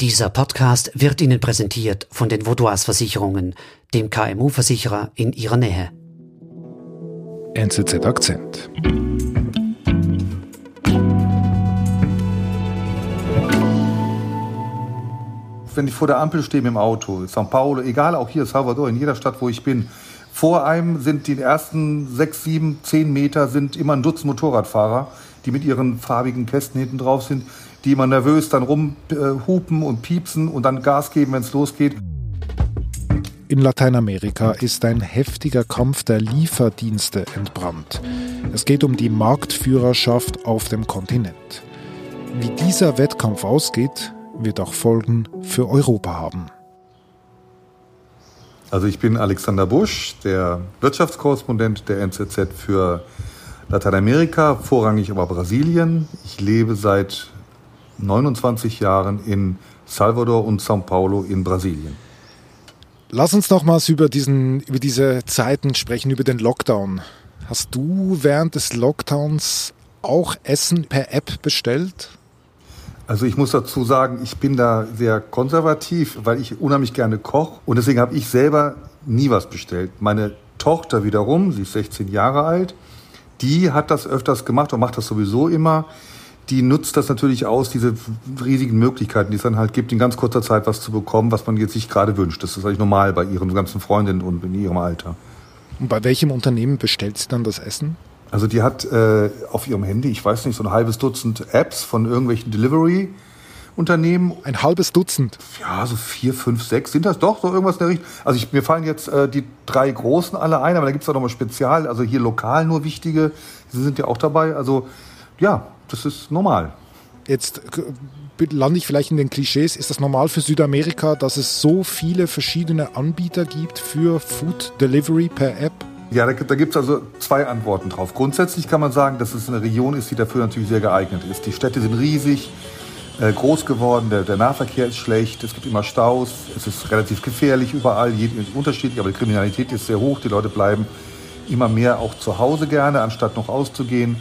Dieser Podcast wird Ihnen präsentiert von den Vaudois Versicherungen, dem KMU-Versicherer in Ihrer Nähe. NZZ Akzent. Wenn ich vor der Ampel stehe im Auto, São Paulo, egal, auch hier Salvador, in jeder Stadt, wo ich bin, vor einem sind die ersten sechs, sieben, zehn Meter sind immer ein Dutzend Motorradfahrer, die mit ihren farbigen Kästen hinten drauf sind, die immer nervös dann rumhupen und piepsen und dann Gas geben, wenn es losgeht. In Lateinamerika ist ein heftiger Kampf der Lieferdienste entbrannt. Es geht um die Marktführerschaft auf dem Kontinent. Wie dieser Wettkampf ausgeht, wird auch Folgen für Europa haben. Also ich bin Alexander Busch, der Wirtschaftskorrespondent der NZZ für Lateinamerika, vorrangig aber Brasilien. Ich lebe seit 29 Jahren in Salvador und São Paulo in Brasilien. Lass uns nochmals über, diesen, über diese Zeiten sprechen, über den Lockdown. Hast du während des Lockdowns auch Essen per App bestellt? Also ich muss dazu sagen, ich bin da sehr konservativ, weil ich unheimlich gerne koche und deswegen habe ich selber nie was bestellt. Meine Tochter wiederum, sie ist 16 Jahre alt, die hat das öfters gemacht und macht das sowieso immer die nutzt das natürlich aus, diese riesigen Möglichkeiten, die es dann halt gibt, in ganz kurzer Zeit was zu bekommen, was man jetzt sich gerade wünscht. Das ist eigentlich normal bei ihren ganzen Freundinnen und in ihrem Alter. Und bei welchem Unternehmen bestellt sie dann das Essen? Also die hat äh, auf ihrem Handy, ich weiß nicht, so ein halbes Dutzend Apps von irgendwelchen Delivery. Unternehmen. Ein halbes Dutzend. Ja, so vier, fünf, sechs sind das doch, so irgendwas in der Richtung. Also ich, mir fallen jetzt äh, die drei großen alle ein, aber da gibt es auch nochmal Spezial, also hier lokal nur wichtige, die sind ja auch dabei. Also ja, das ist normal. Jetzt lande ich vielleicht in den Klischees. Ist das normal für Südamerika, dass es so viele verschiedene Anbieter gibt für Food Delivery per App? Ja, da, da gibt es also zwei Antworten drauf. Grundsätzlich kann man sagen, dass es eine Region ist, die dafür natürlich sehr geeignet ist. Die Städte sind riesig, äh, groß geworden, der, der, Nahverkehr ist schlecht, es gibt immer Staus, es ist relativ gefährlich überall, unterschiedlich, aber die Kriminalität ist sehr hoch, die Leute bleiben immer mehr auch zu Hause gerne, anstatt noch auszugehen.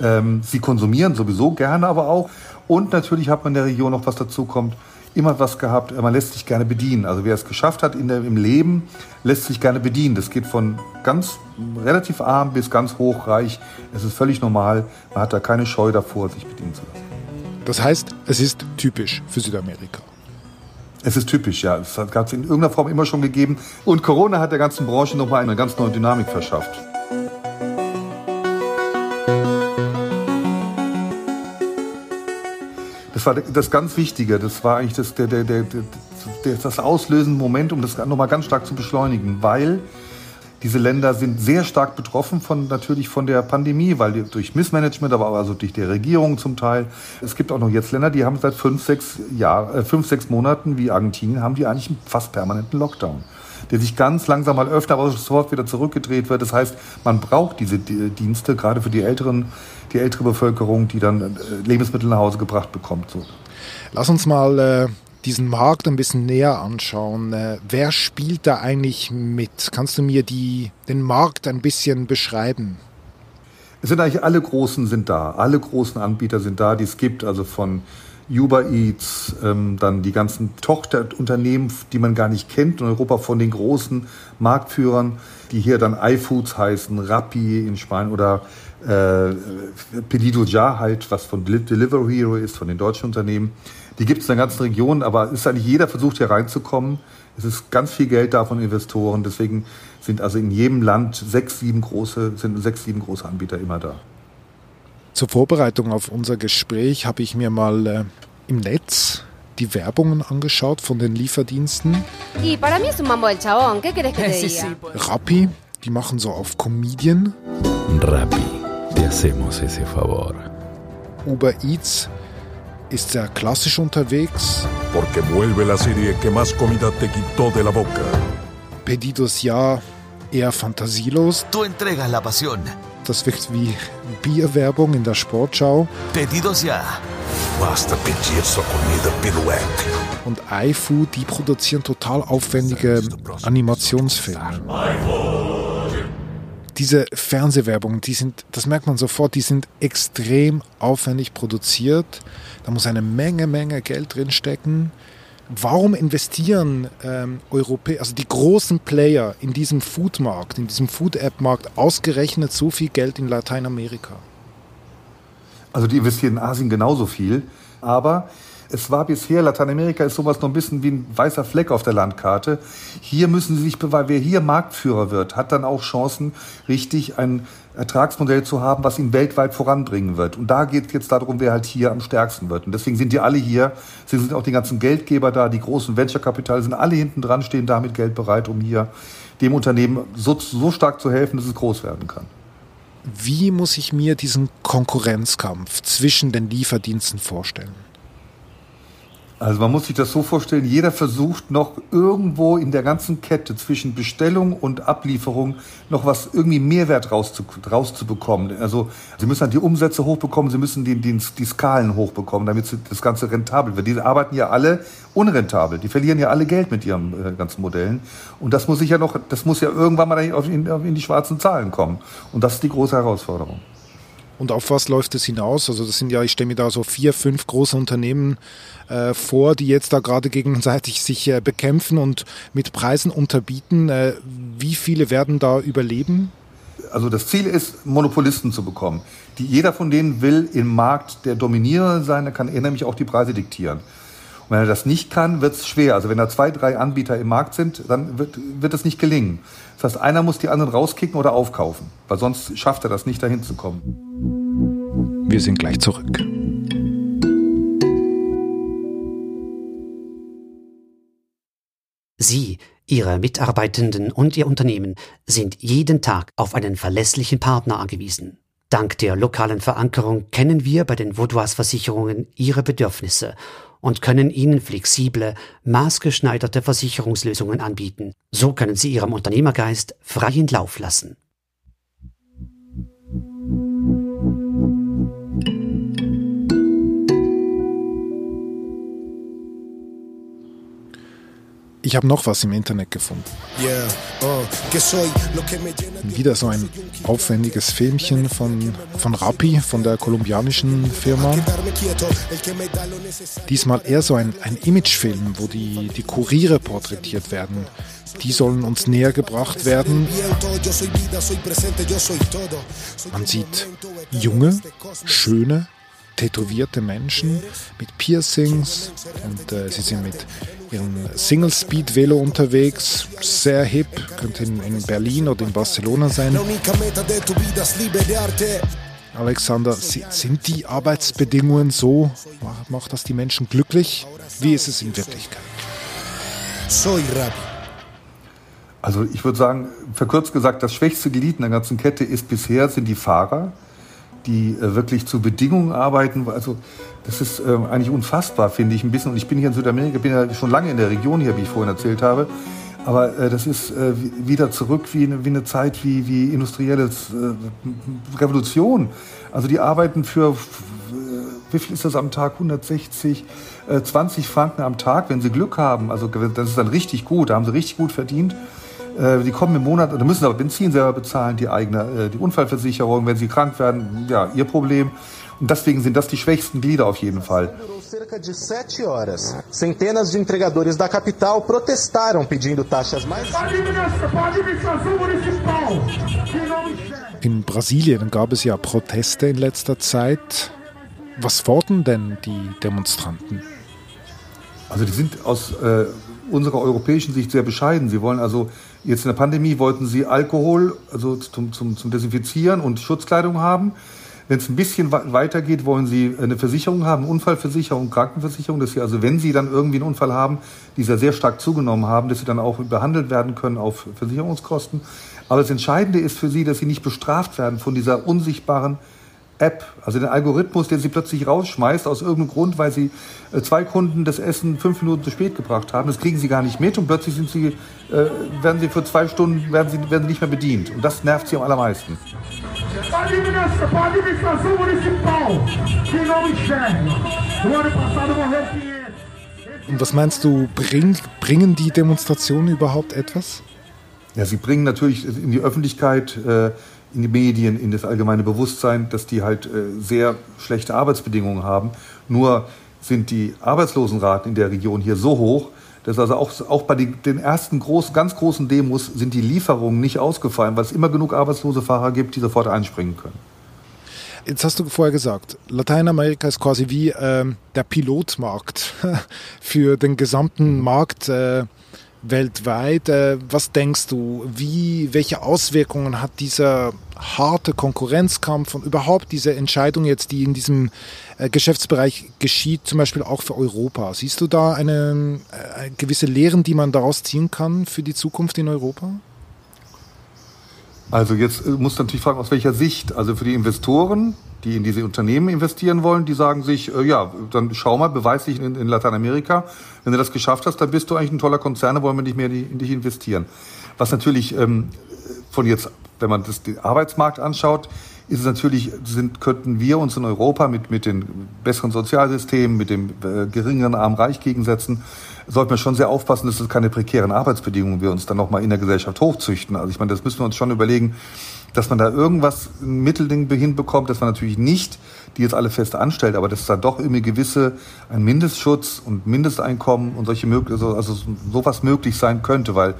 Ähm, sie konsumieren sowieso gerne aber auch. Und natürlich hat man in der Region noch was dazu kommt, immer was gehabt, man lässt sich gerne bedienen. Also wer es geschafft hat in der, im Leben, lässt sich gerne bedienen. Das geht von ganz relativ arm bis ganz hochreich. Es ist völlig normal. Man hat da keine Scheu davor, sich bedienen zu lassen. Das heißt, es ist typisch für Südamerika. Es ist typisch, ja. Es hat es in irgendeiner Form immer schon gegeben. Und Corona hat der ganzen Branche nochmal eine ganz neue Dynamik verschafft. Das war das ganz Wichtige. Das war eigentlich das, der, der, der, der, das auslösende Moment, um das nochmal ganz stark zu beschleunigen, weil diese Länder sind sehr stark betroffen von natürlich von der Pandemie, weil durch Missmanagement, aber auch also durch die Regierung zum Teil. Es gibt auch noch jetzt Länder, die haben seit fünf, sechs Jahr, äh, fünf, sechs Monaten, wie Argentinien, haben die eigentlich einen fast permanenten Lockdown, der sich ganz langsam mal öffnet, aber sofort wieder zurückgedreht wird. Das heißt, man braucht diese Dienste gerade für die älteren die ältere Bevölkerung, die dann äh, Lebensmittel nach Hause gebracht bekommt. So. Lass uns mal äh, diesen Markt ein bisschen näher anschauen. Äh, wer spielt da eigentlich mit? Kannst du mir die, den Markt ein bisschen beschreiben? Es sind eigentlich alle Großen sind da. Alle großen Anbieter sind da, die es gibt. Also von Uber Eats, ähm, dann die ganzen Tochterunternehmen, die man gar nicht kennt in Europa von den großen Marktführern, die hier dann iFoods heißen, Rappi in Spanien oder äh, Pedido Ja halt, was von Delivery Hero ist, von den deutschen Unternehmen. Die gibt es in der ganzen Region, aber ist eigentlich jeder versucht hier reinzukommen. Es ist ganz viel Geld da von Investoren, deswegen sind also in jedem Land sechs, sieben große, sind sechs, sieben große Anbieter immer da. Zur Vorbereitung auf unser Gespräch habe ich mir mal äh, im Netz die Werbungen angeschaut von den Lieferdiensten. Rappi, die machen so auf Comedian. Rappi te hacemos ese favor. Uber Eats ist sehr klassisch unterwegs. Porque vuelve la serie que más comida te quitó de la boca. Pedidos ya eher fantasielos. Tú entregas la pasión. Das wirkt wie Bierwerbung in der Sportschau. Pedidos ya. Basta pedir sua comida pelo app. Und iFood, die produzieren total aufwendige Animationsfilme diese Fernsehwerbung, die sind, das merkt man sofort, die sind extrem aufwendig produziert. Da muss eine Menge, Menge Geld drin stecken. Warum investieren ähm, Europä also die großen Player in diesem Foodmarkt, in diesem Food-App-Markt ausgerechnet so viel Geld in Lateinamerika? Also die investieren in Asien genauso viel, aber es war bisher, Lateinamerika ist sowas noch ein bisschen wie ein weißer Fleck auf der Landkarte. Hier müssen sie sich beweisen, wer hier Marktführer wird, hat dann auch Chancen, richtig ein Ertragsmodell zu haben, was ihn weltweit voranbringen wird. Und da geht es jetzt darum, wer halt hier am stärksten wird. Und deswegen sind die alle hier. Sie sind auch die ganzen Geldgeber da, die großen Venture-Kapitale sind alle hinten dran, stehen damit Geld bereit, um hier dem Unternehmen so, so stark zu helfen, dass es groß werden kann. Wie muss ich mir diesen Konkurrenzkampf zwischen den Lieferdiensten vorstellen? Also man muss sich das so vorstellen, jeder versucht noch irgendwo in der ganzen Kette zwischen Bestellung und Ablieferung noch was irgendwie Mehrwert rauszu, rauszubekommen. Also sie müssen halt die Umsätze hochbekommen, sie müssen die, die, die Skalen hochbekommen, damit das Ganze rentabel wird. Die arbeiten ja alle unrentabel, die verlieren ja alle Geld mit ihren äh, ganzen Modellen. Und das muss sich ja noch, das muss ja irgendwann mal in, in die schwarzen Zahlen kommen. Und das ist die große Herausforderung. Und auf was läuft es hinaus? Also das sind ja, ich stelle mir da so vier, fünf große Unternehmen äh, vor, die jetzt da gerade gegenseitig sich äh, bekämpfen und mit Preisen unterbieten. Äh, wie viele werden da überleben? Also das Ziel ist, Monopolisten zu bekommen. Die, jeder von denen will im Markt der Dominierende sein, dann kann er nämlich auch die Preise diktieren. Und wenn er das nicht kann, wird es schwer. Also wenn da zwei, drei Anbieter im Markt sind, dann wird, wird es nicht gelingen. Das heißt, einer muss die anderen rauskicken oder aufkaufen, weil sonst schafft er das nicht, dahin zu kommen. Wir sind gleich zurück. Sie, Ihre Mitarbeitenden und Ihr Unternehmen sind jeden Tag auf einen verlässlichen Partner angewiesen. Dank der lokalen Verankerung kennen wir bei den Vaudois Versicherungen Ihre Bedürfnisse und können Ihnen flexible, maßgeschneiderte Versicherungslösungen anbieten. So können Sie Ihrem Unternehmergeist freien Lauf lassen. Ich habe noch was im Internet gefunden. Oh, Wieder so ein aufwendiges Filmchen von, von Rappi, von der kolumbianischen Firma. Diesmal eher so ein, ein Imagefilm, wo die, die Kuriere porträtiert werden. Die sollen uns näher gebracht werden. Man sieht junge, schöne, tätowierte Menschen mit Piercings und äh, sie sind mit ihrem Single-Speed-Velo unterwegs, sehr hip, könnte in, in Berlin oder in Barcelona sein. Alexander, sind die Arbeitsbedingungen so? Macht das die Menschen glücklich? Wie ist es in Wirklichkeit? Also ich würde sagen, verkürzt gesagt, das schwächste Glied in der ganzen Kette ist bisher sind die Fahrer die äh, wirklich zu Bedingungen arbeiten. Also das ist äh, eigentlich unfassbar, finde ich ein bisschen. Und ich bin hier in Südamerika, bin ja schon lange in der Region hier, wie ich vorhin erzählt habe. Aber äh, das ist äh, wieder zurück wie eine, wie eine Zeit wie, wie industrielle äh, Revolution. Also die arbeiten für, wie viel ist das am Tag? 160, 20 Franken am Tag, wenn sie Glück haben. Also das ist dann richtig gut, da haben sie richtig gut verdient. Äh, die kommen im Monat, oder müssen aber Benzin selber bezahlen, die eigene, äh, die Unfallversicherung, wenn sie krank werden, ja, ihr Problem. Und deswegen sind das die schwächsten Glieder auf jeden Fall. cerca de sete horas. Centenas de entregadores da capital protestaram pedindo taxas mais. In Brasilien gab es ja Proteste in letzter Zeit. Was fordern denn die Demonstranten? Also die sind aus äh, unserer europäischen Sicht sehr bescheiden. Sie wollen also Jetzt in der Pandemie wollten sie Alkohol, also zum, zum, zum Desinfizieren und Schutzkleidung haben. Wenn es ein bisschen weitergeht, wollen sie eine Versicherung haben, Unfallversicherung, Krankenversicherung, dass sie also, wenn sie dann irgendwie einen Unfall haben, dieser sehr stark zugenommen haben, dass sie dann auch behandelt werden können auf Versicherungskosten. Aber das Entscheidende ist für sie, dass sie nicht bestraft werden von dieser unsichtbaren App, also den Algorithmus, der sie plötzlich rausschmeißt aus irgendeinem Grund, weil sie äh, zwei Kunden das Essen fünf Minuten zu spät gebracht haben. Das kriegen sie gar nicht mit und plötzlich sind sie, äh, werden sie für zwei Stunden werden sie, werden nicht mehr bedient. Und das nervt sie am allermeisten. Und was meinst du, bring, bringen die Demonstrationen überhaupt etwas? Ja, sie bringen natürlich in die Öffentlichkeit äh, in die Medien, in das allgemeine Bewusstsein, dass die halt äh, sehr schlechte Arbeitsbedingungen haben. Nur sind die Arbeitslosenraten in der Region hier so hoch, dass also auch, auch bei den, ersten großen, ganz großen Demos sind die Lieferungen nicht ausgefallen, weil es immer genug arbeitslose Fahrer gibt, die sofort einspringen können. Jetzt hast du vorher gesagt, Lateinamerika ist quasi wie äh, der Pilotmarkt für den gesamten Markt äh, weltweit. Äh, was denkst du, wie, welche Auswirkungen hat dieser harte Konkurrenzkampf und überhaupt diese Entscheidung jetzt, die in diesem äh, Geschäftsbereich geschieht, zum Beispiel auch für Europa? Siehst du da eine, eine gewisse Lehren, die man daraus ziehen kann für die Zukunft in Europa? Also jetzt äh, muss natürlich fragen, aus welcher Sicht. Also für die Investoren, die in diese Unternehmen investieren wollen, die sagen sich, äh, ja, dann schau mal, beweis dich in, in, Lateinamerika. Wenn du das geschafft hast, dann bist du eigentlich ein toller Konzern, dann wollen wir nicht mehr in dich investieren. Was natürlich ähm, von jetzt, wenn man das den Arbeitsmarkt anschaut, ist es natürlich, sind, könnten wir uns in Europa mit, mit den besseren Sozialsystemen, mit dem äh, geringeren Arm-Reich-Gegensätzen, sollten wir schon sehr aufpassen, dass es keine prekären Arbeitsbedingungen wir uns dann nochmal in der Gesellschaft hochzüchten. Also ich meine, das müssen wir uns schon überlegen, dass man da irgendwas, ein Mittelding hinbekommt, dass man natürlich nicht die jetzt alle fest anstellt, aber dass da doch irgendwie gewisse, ein Mindestschutz und Mindesteinkommen und solche also, also sowas möglich sein könnte, weil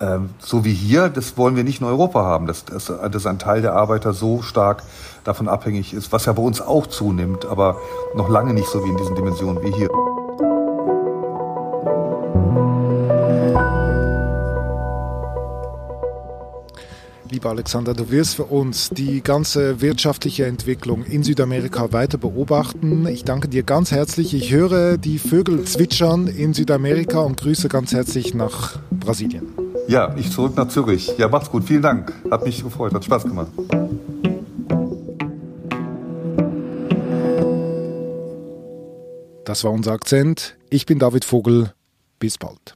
ähm, so wie hier, das wollen wir nicht in Europa haben, dass, dass, dass ein Teil der Arbeiter so stark davon abhängig ist, was ja bei uns auch zunimmt, aber noch lange nicht so wie in diesen Dimensionen wie hier. Lieber Alexander, du wirst für uns die ganze wirtschaftliche Entwicklung in Südamerika weiter beobachten. Ich danke dir ganz herzlich. Ich höre die Vögel zwitschern in Südamerika und grüße ganz herzlich nach Brasilien. Ja, ich zurück nach Zürich. Ja, macht's gut. Vielen Dank. Hat mich gefreut. Hat Spaß gemacht. Das war unser Akzent. Ich bin David Vogel. Bis bald.